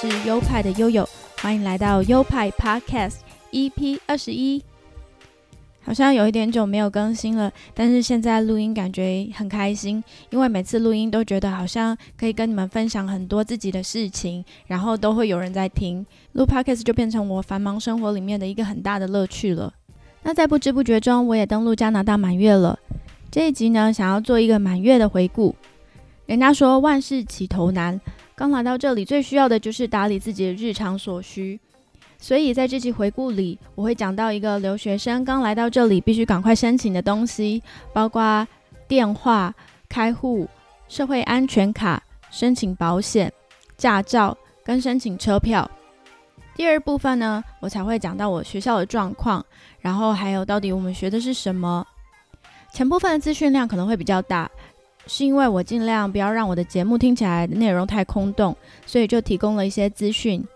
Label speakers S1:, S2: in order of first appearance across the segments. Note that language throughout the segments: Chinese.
S1: 是优派的悠悠，欢迎来到优派 Podcast EP 二十一。好像有一点久没有更新了，但是现在录音感觉很开心，因为每次录音都觉得好像可以跟你们分享很多自己的事情，然后都会有人在听，录 Podcast 就变成我繁忙生活里面的一个很大的乐趣了。那在不知不觉中，我也登陆加拿大满月了。这一集呢，想要做一个满月的回顾。人家说万事起头难，刚来到这里最需要的就是打理自己的日常所需。所以在这期回顾里，我会讲到一个留学生刚来到这里必须赶快申请的东西，包括电话、开户、社会安全卡、申请保险、驾照跟申请车票。第二部分呢，我才会讲到我学校的状况，然后还有到底我们学的是什么。前部分的资讯量可能会比较大，是因为我尽量不要让我的节目听起来内容太空洞，所以就提供了一些资讯。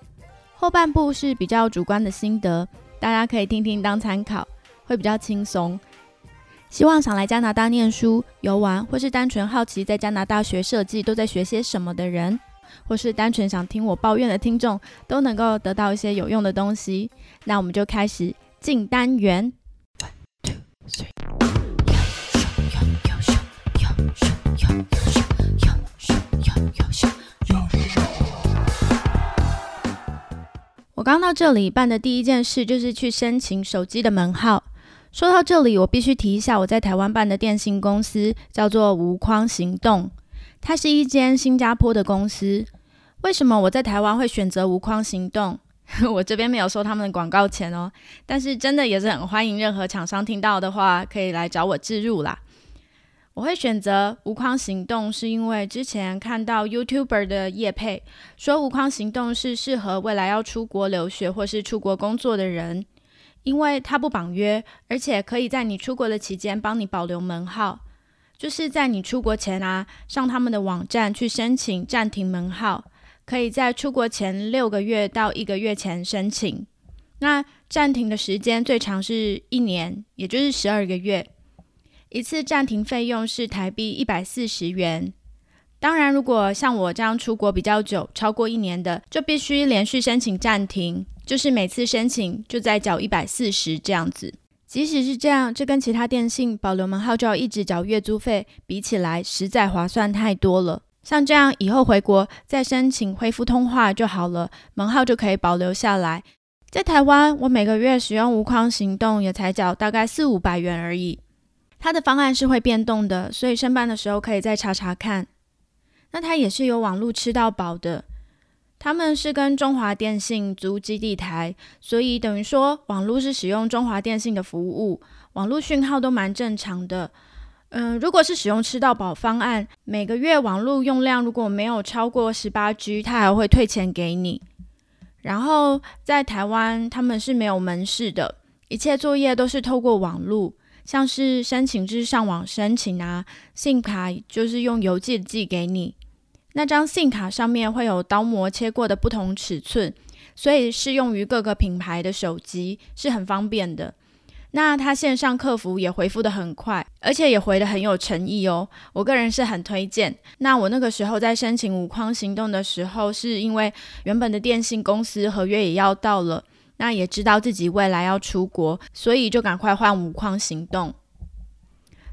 S1: 后半部是比较主观的心得，大家可以听听当参考，会比较轻松。希望想来加拿大念书、游玩，或是单纯好奇在加拿大学设计都在学些什么的人，或是单纯想听我抱怨的听众，都能够得到一些有用的东西。那我们就开始进单元。我刚到这里办的第一件事就是去申请手机的门号。说到这里，我必须提一下我在台湾办的电信公司，叫做无框行动，它是一间新加坡的公司。为什么我在台湾会选择无框行动？我这边没有收他们的广告钱哦，但是真的也是很欢迎任何厂商听到的话，可以来找我置入啦。我会选择无框行动，是因为之前看到 YouTuber 的叶配说无框行动是适合未来要出国留学或是出国工作的人，因为它不绑约，而且可以在你出国的期间帮你保留门号，就是在你出国前啊，上他们的网站去申请暂停门号，可以在出国前六个月到一个月前申请，那暂停的时间最长是一年，也就是十二个月。一次暂停费用是台币一百四十元。当然，如果像我这样出国比较久，超过一年的，就必须连续申请暂停，就是每次申请就再缴一百四十这样子。即使是这样，这跟其他电信保留门号就要一直缴月租费比起来，实在划算太多了。像这样以后回国再申请恢复通话就好了，门号就可以保留下来。在台湾，我每个月使用无框行动也才缴大概四五百元而已。它的方案是会变动的，所以申办的时候可以再查查看。那它也是有网络吃到饱的，他们是跟中华电信租基地台，所以等于说网络是使用中华电信的服务，网络讯号都蛮正常的。嗯，如果是使用吃到饱方案，每个月网络用量如果没有超过十八 G，它还会退钱给你。然后在台湾他们是没有门市的，一切作业都是透过网络。像是申请就是上网申请啊，信卡就是用邮寄寄给你，那张信卡上面会有刀模切过的不同尺寸，所以适用于各个品牌的手机是很方便的。那他线上客服也回复的很快，而且也回的很有诚意哦，我个人是很推荐。那我那个时候在申请五框行动的时候，是因为原本的电信公司合约也要到了。那也知道自己未来要出国，所以就赶快换无框行动。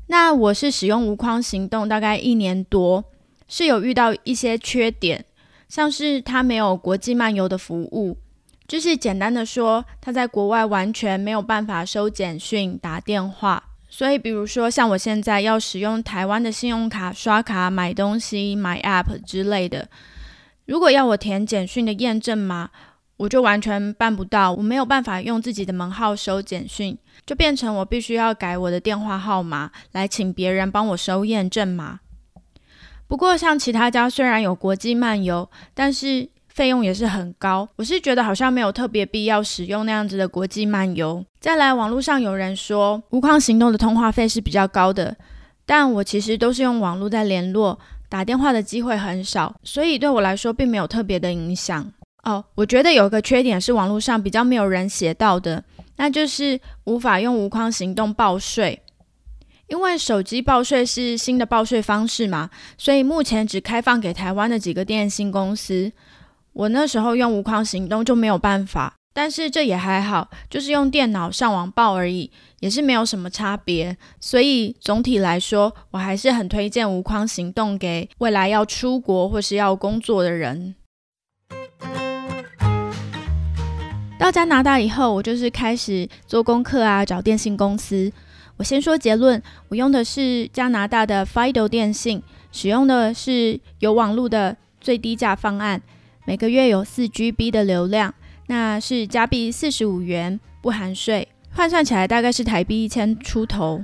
S1: 那我是使用无框行动大概一年多，是有遇到一些缺点，像是它没有国际漫游的服务，就是简单的说，它在国外完全没有办法收简讯、打电话。所以，比如说像我现在要使用台湾的信用卡刷卡买东西、买 App 之类的，如果要我填简讯的验证码。我就完全办不到，我没有办法用自己的门号收简讯，就变成我必须要改我的电话号码来请别人帮我收验证码。不过像其他家虽然有国际漫游，但是费用也是很高。我是觉得好像没有特别必要使用那样子的国际漫游。再来，网络上有人说无框行动的通话费是比较高的，但我其实都是用网络在联络，打电话的机会很少，所以对我来说并没有特别的影响。哦，我觉得有个缺点是网络上比较没有人写到的，那就是无法用无框行动报税，因为手机报税是新的报税方式嘛，所以目前只开放给台湾的几个电信公司。我那时候用无框行动就没有办法，但是这也还好，就是用电脑上网报而已，也是没有什么差别。所以总体来说，我还是很推荐无框行动给未来要出国或是要工作的人。到加拿大以后，我就是开始做功课啊，找电信公司。我先说结论，我用的是加拿大的 Fido 电信，使用的是有网络的最低价方案，每个月有四 GB 的流量，那是加币四十五元，不含税，换算起来大概是台币一千出头。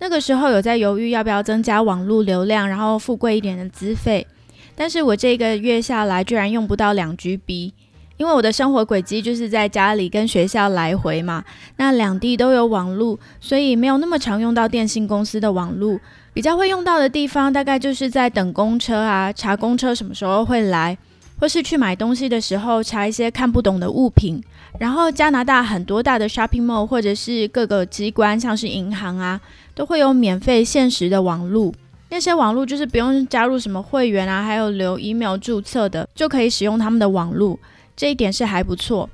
S1: 那个时候有在犹豫要不要增加网络流量，然后付贵一点的资费，但是我这个月下来居然用不到两 GB。因为我的生活轨迹就是在家里跟学校来回嘛，那两地都有网路，所以没有那么常用到电信公司的网路。比较会用到的地方，大概就是在等公车啊，查公车什么时候会来，或是去买东西的时候查一些看不懂的物品。然后加拿大很多大的 shopping mall 或者是各个机关，像是银行啊，都会有免费限时的网路。那些网路就是不用加入什么会员啊，还有留 email 注册的，就可以使用他们的网路。这一点是还不错。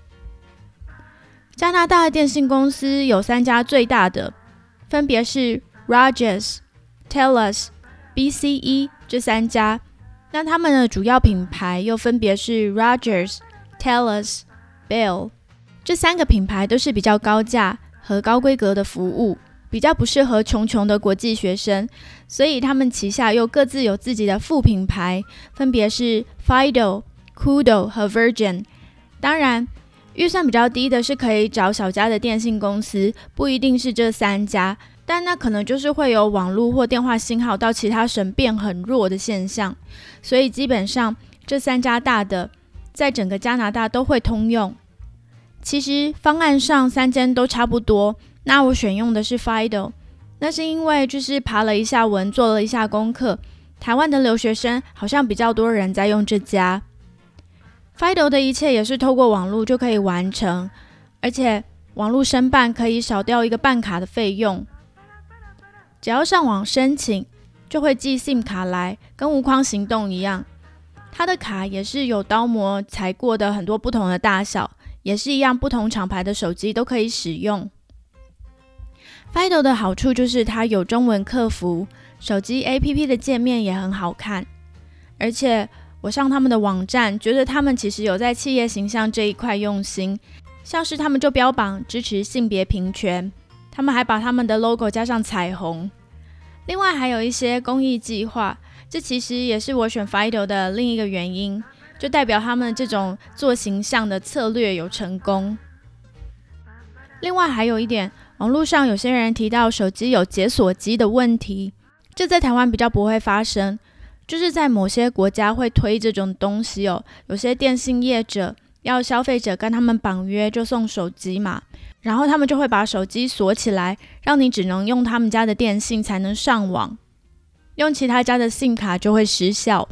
S1: 加拿大的电信公司有三家最大的，分别是 Rogers、Telus、BCE 这三家。那他们的主要品牌又分别是 Rogers、Telus、Bell。这三个品牌都是比较高价和高规格的服务，比较不适合穷穷的国际学生，所以他们旗下又各自有自己的副品牌，分别是 Fido、Kudo 和 Virgin。当然，预算比较低的是可以找小家的电信公司，不一定是这三家，但那可能就是会有网络或电话信号到其他省变很弱的现象，所以基本上这三家大的在整个加拿大都会通用。其实方案上三间都差不多，那我选用的是 Fido，那是因为就是爬了一下文，做了一下功课，台湾的留学生好像比较多人在用这家。Fido 的一切也是透过网络就可以完成，而且网络申办可以少掉一个办卡的费用。只要上网申请，就会寄 SIM 卡来，跟无框行动一样。它的卡也是有刀模裁过的，很多不同的大小，也是一样，不同厂牌的手机都可以使用。Fido 的好处就是它有中文客服，手机 APP 的界面也很好看，而且。我上他们的网站，觉得他们其实有在企业形象这一块用心，像是他们就标榜支持性别平权，他们还把他们的 logo 加上彩虹。另外还有一些公益计划，这其实也是我选 Fido 的另一个原因，就代表他们这种做形象的策略有成功。另外还有一点，网络上有些人提到手机有解锁机的问题，这在台湾比较不会发生。就是在某些国家会推这种东西哦，有些电信业者要消费者跟他们绑约就送手机嘛，然后他们就会把手机锁起来，让你只能用他们家的电信才能上网，用其他家的信卡就会失效，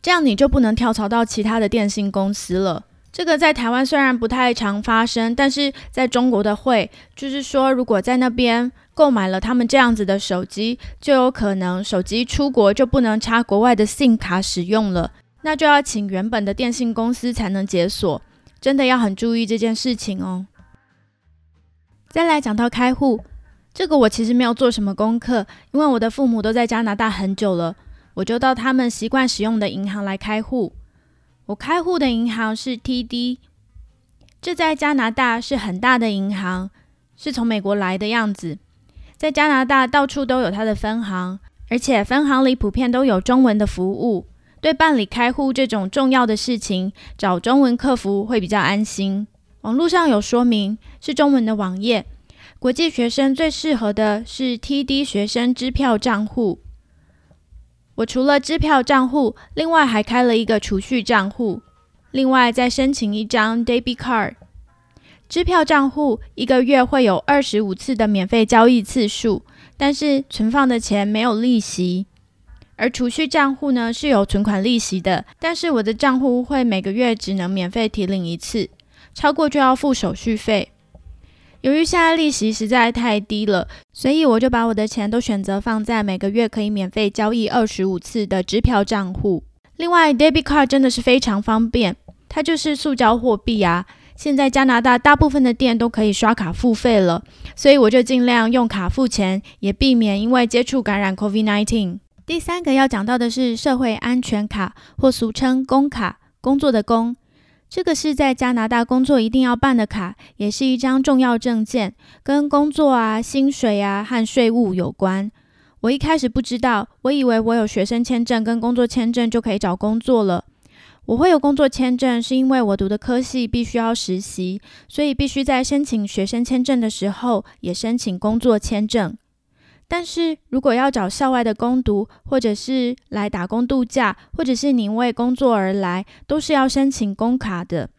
S1: 这样你就不能跳槽到其他的电信公司了。这个在台湾虽然不太常发生，但是在中国的会，就是说如果在那边。购买了他们这样子的手机，就有可能手机出国就不能插国外的 SIM 卡使用了，那就要请原本的电信公司才能解锁，真的要很注意这件事情哦。再来讲到开户，这个我其实没有做什么功课，因为我的父母都在加拿大很久了，我就到他们习惯使用的银行来开户。我开户的银行是 TD，这在加拿大是很大的银行，是从美国来的样子。在加拿大到处都有它的分行，而且分行里普遍都有中文的服务。对办理开户这种重要的事情，找中文客服会比较安心。网络上有说明，是中文的网页。国际学生最适合的是 TD 学生支票账户。我除了支票账户，另外还开了一个储蓄账户，另外再申请一张 Debit Card。支票账户一个月会有二十五次的免费交易次数，但是存放的钱没有利息。而储蓄账户呢是有存款利息的，但是我的账户会每个月只能免费提领一次，超过就要付手续费。由于现在利息实在太低了，所以我就把我的钱都选择放在每个月可以免费交易二十五次的支票账户。另外，debit card 真的是非常方便，它就是塑胶货币啊。现在加拿大大部分的店都可以刷卡付费了，所以我就尽量用卡付钱，也避免因为接触感染 COVID-19。第三个要讲到的是社会安全卡，或俗称工卡，工作的工。这个是在加拿大工作一定要办的卡，也是一张重要证件，跟工作啊、薪水啊和税务有关。我一开始不知道，我以为我有学生签证跟工作签证就可以找工作了。我会有工作签证，是因为我读的科系必须要实习，所以必须在申请学生签证的时候也申请工作签证。但是如果要找校外的攻读，或者是来打工度假，或者是您为工作而来，都是要申请工卡的。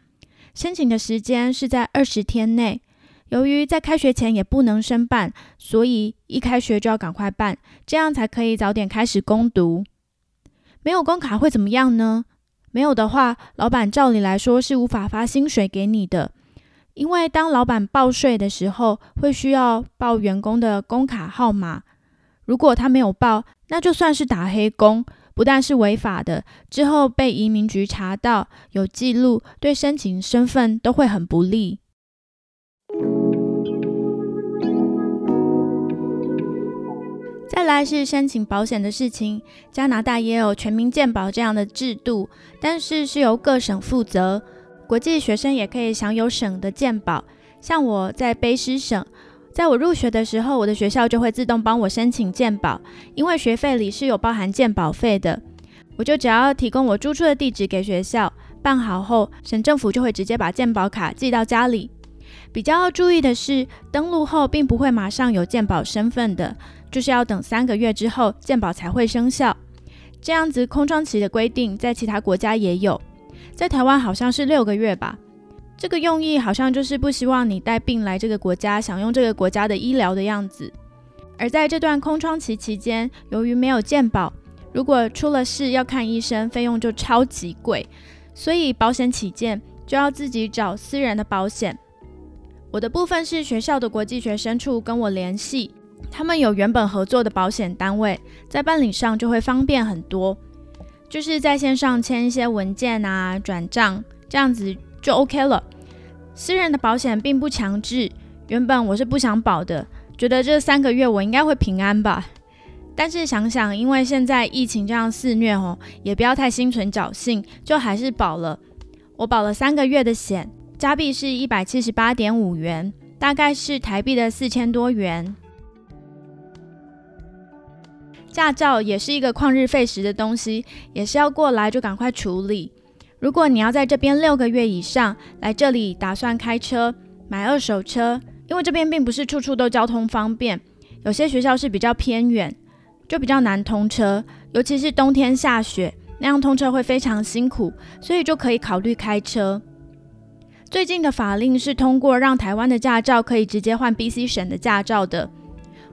S1: 申请的时间是在二十天内。由于在开学前也不能申办，所以一开学就要赶快办，这样才可以早点开始攻读。没有工卡会怎么样呢？没有的话，老板照理来说是无法发薪水给你的，因为当老板报税的时候，会需要报员工的工卡号码。如果他没有报，那就算是打黑工，不但是违法的，之后被移民局查到有记录，对申请身份都会很不利。再来是申请保险的事情，加拿大也有全民健保这样的制度，但是是由各省负责。国际学生也可以享有省的健保，像我在卑诗省，在我入学的时候，我的学校就会自动帮我申请健保，因为学费里是有包含健保费的。我就只要提供我住处的地址给学校，办好后，省政府就会直接把健保卡寄到家里。比较要注意的是，登录后并不会马上有健保身份的。就是要等三个月之后健保才会生效，这样子空窗期的规定在其他国家也有，在台湾好像是六个月吧。这个用意好像就是不希望你带病来这个国家享用这个国家的医疗的样子。而在这段空窗期期间，由于没有健保，如果出了事要看医生，费用就超级贵，所以保险起见就要自己找私人的保险。我的部分是学校的国际学生处跟我联系。他们有原本合作的保险单位，在办理上就会方便很多，就是在线上签一些文件啊、转账这样子就 OK 了。私人的保险并不强制，原本我是不想保的，觉得这三个月我应该会平安吧。但是想想，因为现在疫情这样肆虐哦，也不要太心存侥幸，就还是保了。我保了三个月的险，加币是一百七十八点五元，大概是台币的四千多元。驾照也是一个旷日费时的东西，也是要过来就赶快处理。如果你要在这边六个月以上，来这里打算开车买二手车，因为这边并不是处处都交通方便，有些学校是比较偏远，就比较难通车，尤其是冬天下雪，那样通车会非常辛苦，所以就可以考虑开车。最近的法令是通过让台湾的驾照可以直接换 BC 省的驾照的，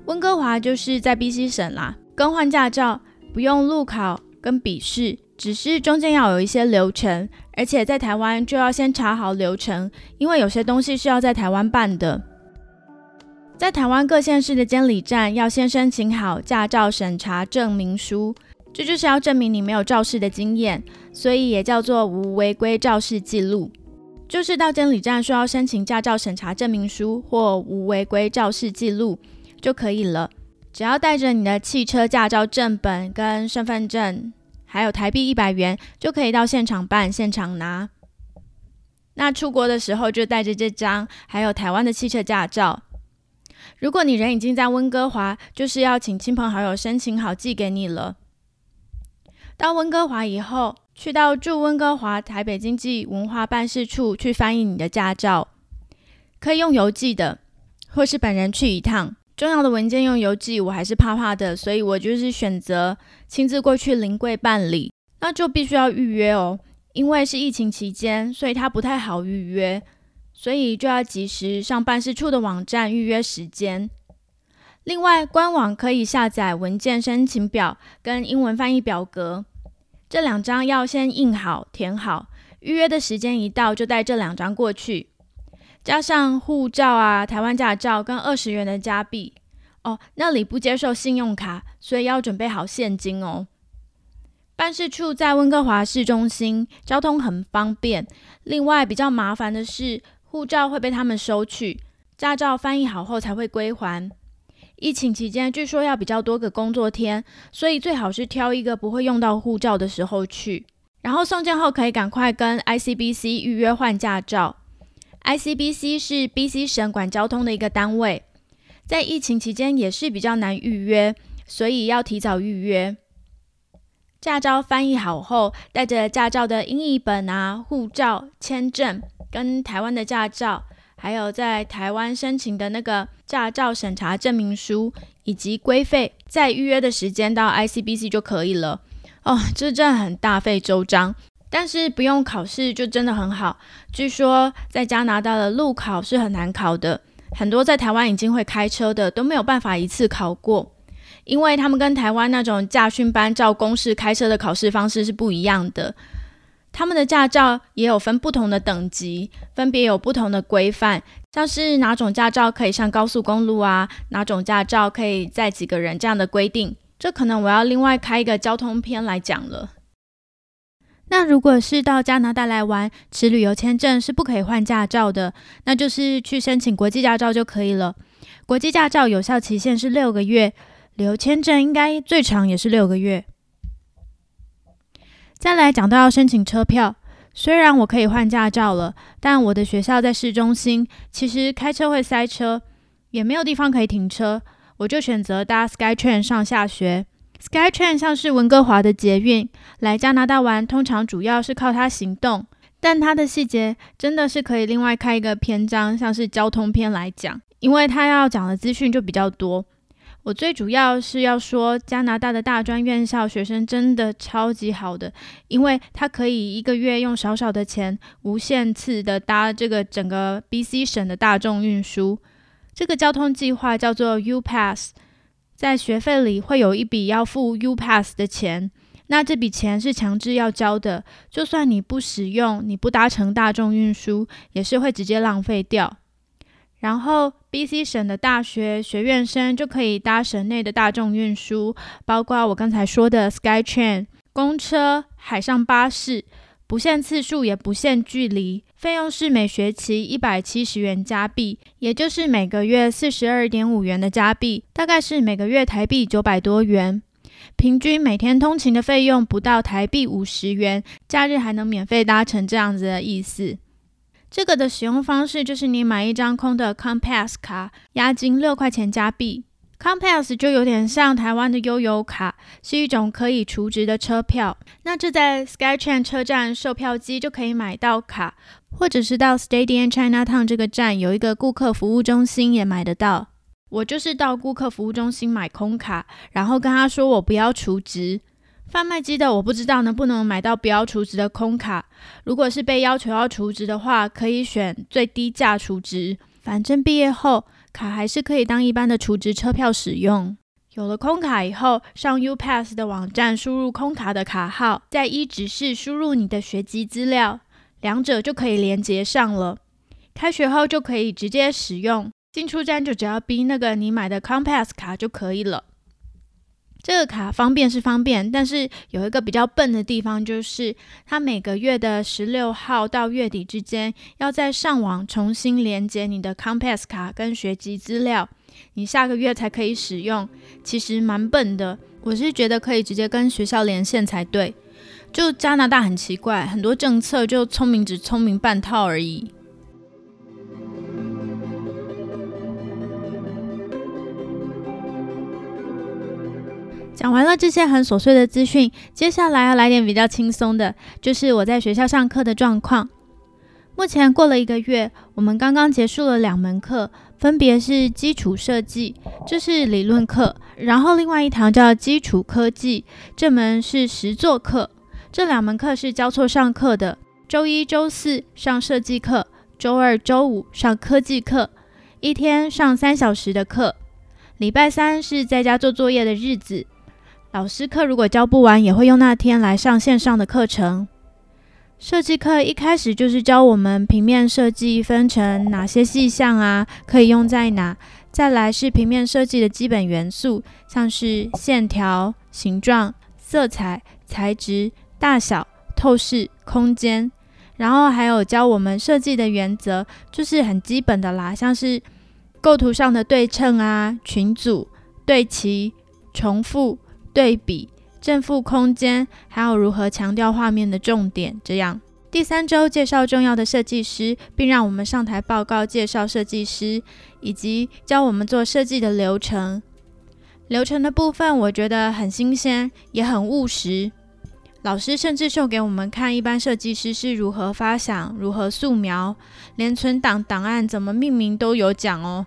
S1: 温哥华就是在 BC 省啦。更换驾照不用路考跟笔试，只是中间要有一些流程，而且在台湾就要先查好流程，因为有些东西是要在台湾办的。在台湾各县市的监理站要先申请好驾照审查证明书，这就是要证明你没有肇事的经验，所以也叫做无违规肇事记录。就是到监理站需要申请驾照审查证明书或无违规肇事记录就可以了。只要带着你的汽车驾照正本跟身份证，还有台币一百元，就可以到现场办、现场拿。那出国的时候就带着这张，还有台湾的汽车驾照。如果你人已经在温哥华，就是要请亲朋好友申请好寄给你了。到温哥华以后，去到驻温哥华台北经济文化办事处去翻译你的驾照，可以用邮寄的，或是本人去一趟。重要的文件用邮寄，我还是怕怕的，所以我就是选择亲自过去临柜办理。那就必须要预约哦，因为是疫情期间，所以它不太好预约，所以就要及时上办事处的网站预约时间。另外，官网可以下载文件申请表跟英文翻译表格，这两张要先印好填好，预约的时间一到就带这两张过去。加上护照啊、台湾驾照跟二十元的加币哦，那里不接受信用卡，所以要准备好现金哦。办事处在温哥华市中心，交通很方便。另外比较麻烦的是，护照会被他们收取，驾照翻译好后才会归还。疫情期间据说要比较多个工作天，所以最好是挑一个不会用到护照的时候去。然后送件后可以赶快跟 ICBC 预约换驾照。ICBC 是 BC 省管交通的一个单位，在疫情期间也是比较难预约，所以要提早预约。驾照翻译好后，带着驾照的英译本啊、护照、签证，跟台湾的驾照，还有在台湾申请的那个驾照审查证明书以及规费，在预约的时间到 ICBC 就可以了。哦，这真的很大费周章，但是不用考试就真的很好。据说在加拿大的路考是很难考的，很多在台湾已经会开车的都没有办法一次考过。因为他们跟台湾那种驾训班照公式开车的考试方式是不一样的，他们的驾照也有分不同的等级，分别有不同的规范，像是哪种驾照可以上高速公路啊，哪种驾照可以载几个人这样的规定，这可能我要另外开一个交通篇来讲了。那如果是到加拿大来玩，持旅游签证是不可以换驾照的，那就是去申请国际驾照就可以了。国际驾照有效期限是六个月。旅游签证应该最长也是六个月。再来讲到要申请车票，虽然我可以换驾照了，但我的学校在市中心，其实开车会塞车，也没有地方可以停车，我就选择搭 SkyTrain 上下学。SkyTrain 像是温哥华的捷运，来加拿大玩通常主要是靠它行动，但它的细节真的是可以另外开一个篇章，像是交通篇来讲，因为它要讲的资讯就比较多。我最主要是要说，加拿大的大专院校学生真的超级好的，因为他可以一个月用少少的钱，无限次的搭这个整个 BC 省的大众运输。这个交通计划叫做 U Pass，在学费里会有一笔要付 U Pass 的钱，那这笔钱是强制要交的，就算你不使用，你不搭乘大众运输，也是会直接浪费掉。然后，B.C 省的大学学院生就可以搭省内的大众运输，包括我刚才说的 SkyTrain 公车、海上巴士，不限次数也不限距离，费用是每学期一百七十元加币，也就是每个月四十二点五元的加币，大概是每个月台币九百多元，平均每天通勤的费用不到台币五十元，假日还能免费搭乘，这样子的意思。这个的使用方式就是你买一张空的 Compass 卡，押金六块钱加币。Compass 就有点像台湾的悠游卡，是一种可以储值的车票。那这在 SkyTrain 车站售票机就可以买到卡，或者是到 Stadium Chinatown 这个站有一个顾客服务中心也买得到。我就是到顾客服务中心买空卡，然后跟他说我不要储值。贩卖机的我不知道能不能买到不要储值的空卡。如果是被要求要储值的话，可以选最低价储值。反正毕业后卡还是可以当一般的储值车票使用。有了空卡以后，上 UPass 的网站输入空卡的卡号，在一指示输入你的学籍资料，两者就可以连接上了。开学后就可以直接使用。进出站就只要逼那个你买的 Compass 卡就可以了。这个卡方便是方便，但是有一个比较笨的地方，就是它每个月的十六号到月底之间，要在上网重新连接你的 Compass 卡跟学籍资料，你下个月才可以使用。其实蛮笨的，我是觉得可以直接跟学校连线才对。就加拿大很奇怪，很多政策就聪明只聪明半套而已。讲完了这些很琐碎的资讯，接下来要来点比较轻松的，就是我在学校上课的状况。目前过了一个月，我们刚刚结束了两门课，分别是基础设计，这是理论课；然后另外一堂叫基础科技，这门是实作课。这两门课是交错上课的，周一、周四上设计课，周二、周五上科技课，一天上三小时的课。礼拜三是在家做作业的日子。老师课如果教不完，也会用那天来上线上的课程。设计课一开始就是教我们平面设计分成哪些细项啊，可以用在哪。再来是平面设计的基本元素，像是线条、形状、色彩、材质、大小、透视、空间，然后还有教我们设计的原则，就是很基本的啦，像是构图上的对称啊、群组、对齐、重复、对比、正负空间，还有如何强调画面的重点，这样。第三周介绍重要的设计师，并让我们上台报告介绍设计师，以及教我们做设计的流程。流程的部分我觉得很新鲜，也很务实。老师甚至秀给我们看一般设计师是如何发想、如何素描，连存档档案怎么命名都有讲哦。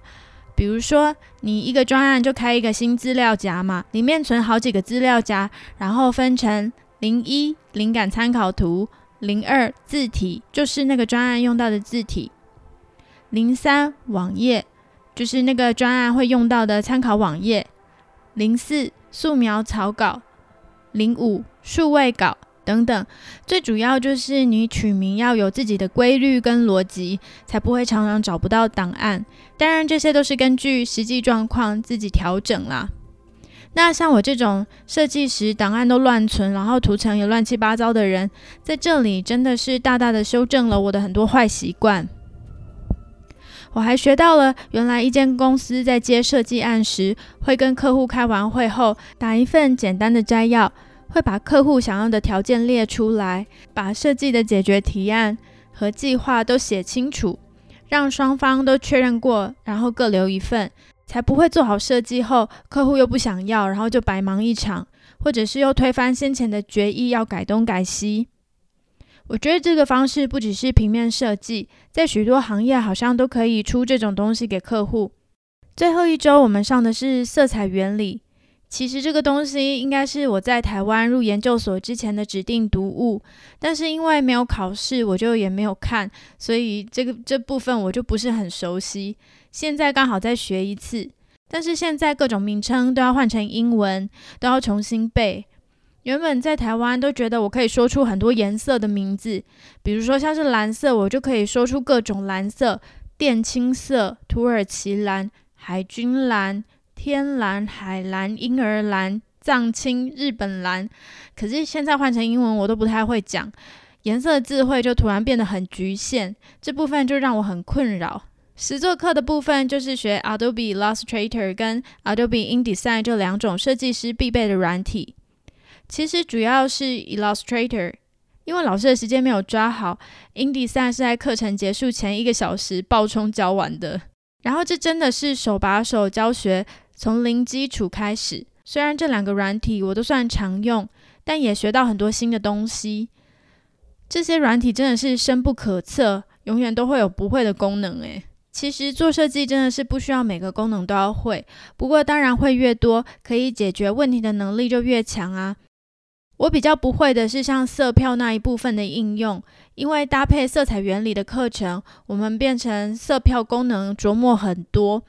S1: 比如说，你一个专案就开一个新资料夹嘛，里面存好几个资料夹，然后分成零一灵感参考图。零二字体就是那个专案用到的字体，零三网页就是那个专案会用到的参考网页，零四素描草稿，零五数位稿等等。最主要就是你取名要有自己的规律跟逻辑，才不会常常找不到档案。当然，这些都是根据实际状况自己调整啦。那像我这种设计时档案都乱存，然后图层也乱七八糟的人，在这里真的是大大的修正了我的很多坏习惯。我还学到了，原来一间公司在接设计案时，会跟客户开完会后打一份简单的摘要，会把客户想要的条件列出来，把设计的解决提案和计划都写清楚，让双方都确认过，然后各留一份。才不会做好设计后，客户又不想要，然后就白忙一场，或者是又推翻先前的决议，要改东改西。我觉得这个方式不只是平面设计，在许多行业好像都可以出这种东西给客户。最后一周我们上的是色彩原理，其实这个东西应该是我在台湾入研究所之前的指定读物，但是因为没有考试，我就也没有看，所以这个这部分我就不是很熟悉。现在刚好再学一次，但是现在各种名称都要换成英文，都要重新背。原本在台湾都觉得我可以说出很多颜色的名字，比如说像是蓝色，我就可以说出各种蓝色：靛青色、土耳其蓝、海军蓝、天蓝、海蓝、婴儿蓝、藏青、日本蓝。可是现在换成英文，我都不太会讲，颜色智慧就突然变得很局限，这部分就让我很困扰。实作课的部分就是学 Adobe Illustrator 跟 Adobe InDesign 这两种设计师必备的软体。其实主要是 Illustrator，因为老师的时间没有抓好，InDesign 是在课程结束前一个小时爆冲教完的。然后这真的是手把手教学，从零基础开始。虽然这两个软体我都算常用，但也学到很多新的东西。这些软体真的是深不可测，永远都会有不会的功能诶。其实做设计真的是不需要每个功能都要会，不过当然会越多，可以解决问题的能力就越强啊。我比较不会的是像色票那一部分的应用，因为搭配色彩原理的课程，我们变成色票功能琢磨很多。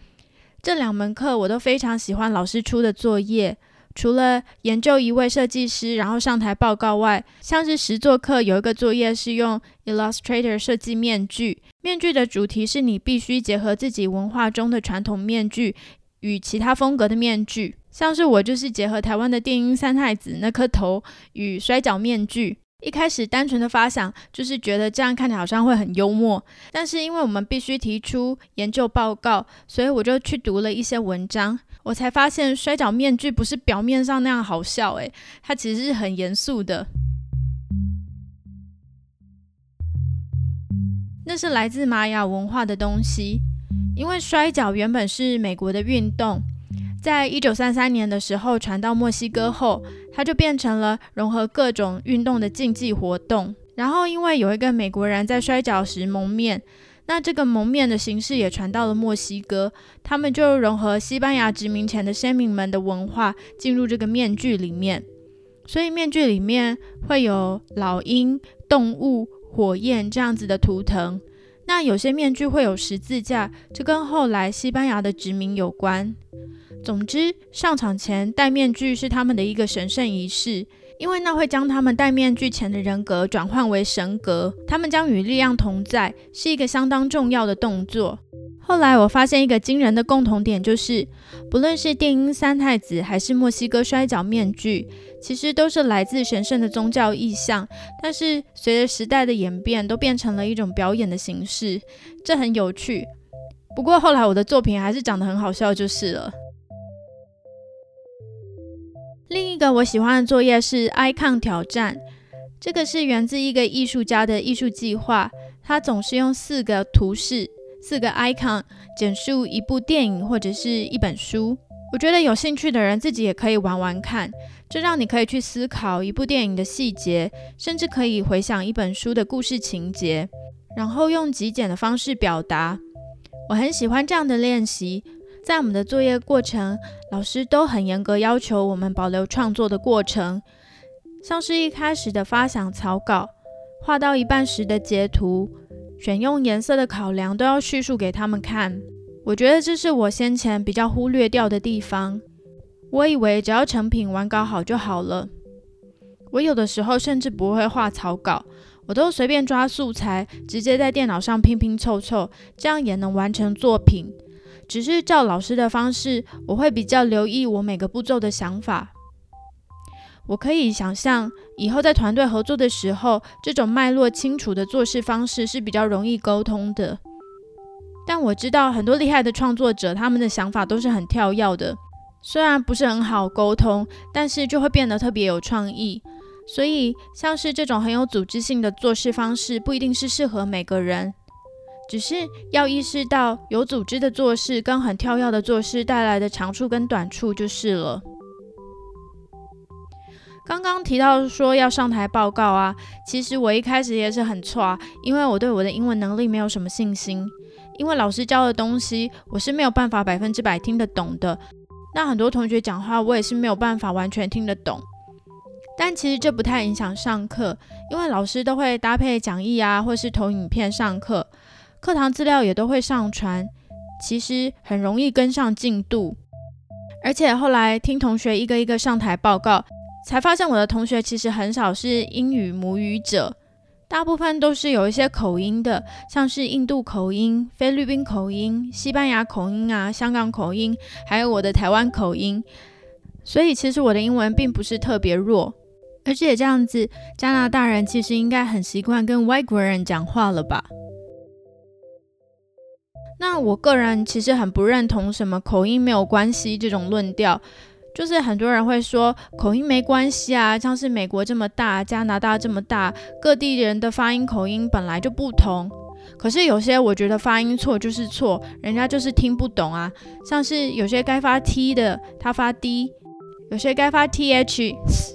S1: 这两门课我都非常喜欢老师出的作业。除了研究一位设计师，然后上台报告外，像是实作课有一个作业是用 Illustrator 设计面具，面具的主题是你必须结合自己文化中的传统面具与其他风格的面具，像是我就是结合台湾的电音三太子那颗头与摔角面具。一开始单纯的发想就是觉得这样看起来好像会很幽默，但是因为我们必须提出研究报告，所以我就去读了一些文章。我才发现摔跤面具不是表面上那样好笑，诶，它其实是很严肃的。那是来自玛雅文化的东西，因为摔跤原本是美国的运动，在一九三三年的时候传到墨西哥后，它就变成了融合各种运动的竞技活动。然后因为有一个美国人在摔跤时蒙面。那这个蒙面的形式也传到了墨西哥，他们就融合西班牙殖民前的先民们的文化进入这个面具里面，所以面具里面会有老鹰、动物、火焰这样子的图腾。那有些面具会有十字架，这跟后来西班牙的殖民有关。总之，上场前戴面具是他们的一个神圣仪式，因为那会将他们戴面具前的人格转换为神格，他们将与力量同在，是一个相当重要的动作。后来我发现一个惊人的共同点，就是不论是电音三太子还是墨西哥摔跤面具，其实都是来自神圣的宗教意象，但是随着时代的演变，都变成了一种表演的形式，这很有趣。不过后来我的作品还是长得很好笑，就是了。另一个我喜欢的作业是 icon 挑战，这个是源自一个艺术家的艺术计划。他总是用四个图示、四个 icon 简述一部电影或者是一本书。我觉得有兴趣的人自己也可以玩玩看，这让你可以去思考一部电影的细节，甚至可以回想一本书的故事情节，然后用极简的方式表达。我很喜欢这样的练习。在我们的作业过程，老师都很严格要求我们保留创作的过程，像是一开始的发想草稿，画到一半时的截图，选用颜色的考量，都要叙述给他们看。我觉得这是我先前比较忽略掉的地方。我以为只要成品完稿好就好了。我有的时候甚至不会画草稿，我都随便抓素材，直接在电脑上拼拼凑凑，这样也能完成作品。只是照老师的方式，我会比较留意我每个步骤的想法。我可以想象以后在团队合作的时候，这种脉络清楚的做事方式是比较容易沟通的。但我知道很多厉害的创作者，他们的想法都是很跳跃的，虽然不是很好沟通，但是就会变得特别有创意。所以，像是这种很有组织性的做事方式，不一定是适合每个人。只是要意识到有组织的做事跟很跳跃的做事带来的长处跟短处就是了。刚刚提到说要上台报告啊，其实我一开始也是很错啊，因为我对我的英文能力没有什么信心，因为老师教的东西我是没有办法百分之百听得懂的。那很多同学讲话我也是没有办法完全听得懂，但其实这不太影响上课，因为老师都会搭配讲义啊，或是投影片上课。课堂资料也都会上传，其实很容易跟上进度。而且后来听同学一个一个上台报告，才发现我的同学其实很少是英语母语者，大部分都是有一些口音的，像是印度口音、菲律宾口音、西班牙口音啊、香港口音，还有我的台湾口音。所以其实我的英文并不是特别弱，而且这样子，加拿大人其实应该很习惯跟外国人讲话了吧？那我个人其实很不认同什么口音没有关系这种论调，就是很多人会说口音没关系啊，像是美国这么大，加拿大这么大，各地人的发音口音本来就不同。可是有些我觉得发音错就是错，人家就是听不懂啊。像是有些该发 t 的他发 d，有些该发 th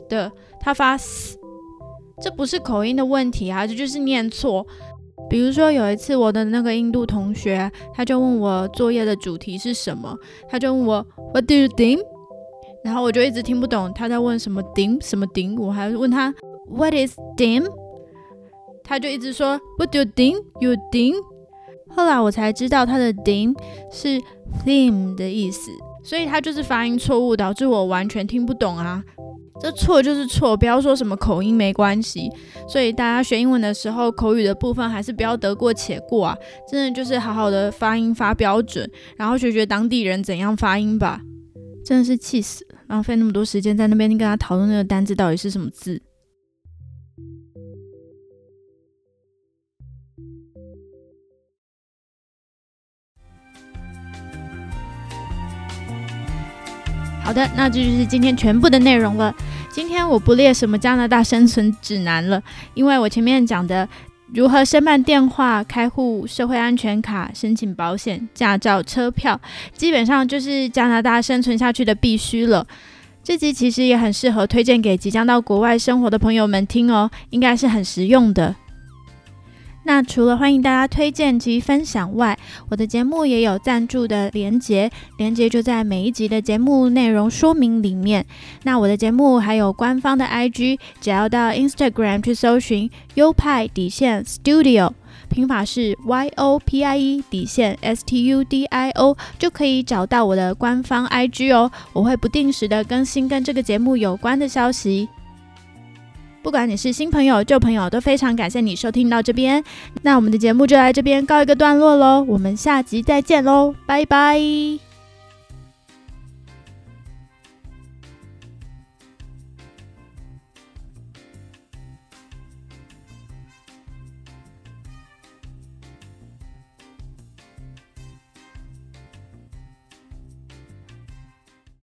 S1: 的他发 s，这不是口音的问题啊，这就是念错。比如说有一次，我的那个印度同学，他就问我作业的主题是什么，他就问我 What do you think？然后我就一直听不懂他在问什么顶什么顶，我还问他 What is dim？他就一直说 What do you think？You think？后来我才知道他的 dim 是 theme 的意思，所以他就是发音错误，导致我完全听不懂啊。这错就是错，不要说什么口音没关系。所以大家学英文的时候，口语的部分还是不要得过且过啊！真的就是好好的发音发标准，然后学学当地人怎样发音吧。真的是气死了，浪费那么多时间在那边跟他讨论那个单字到底是什么字。好的，那这就是今天全部的内容了。今天我不列什么加拿大生存指南了，因为我前面讲的如何申办电话、开户、社会安全卡、申请保险、驾照、车票，基本上就是加拿大生存下去的必须了。这集其实也很适合推荐给即将到国外生活的朋友们听哦，应该是很实用的。那除了欢迎大家推荐及分享外，我的节目也有赞助的连结，连结就在每一集的节目内容说明里面。那我的节目还有官方的 IG，只要到 Instagram 去搜寻优派底线 Studio，拼法是 Y O P I E 底线 S T U D I O，就可以找到我的官方 IG 哦。我会不定时的更新跟这个节目有关的消息。不管你是新朋友、旧朋友，都非常感谢你收听到这边。那我们的节目就在这边告一个段落喽，我们下集再见喽，拜拜。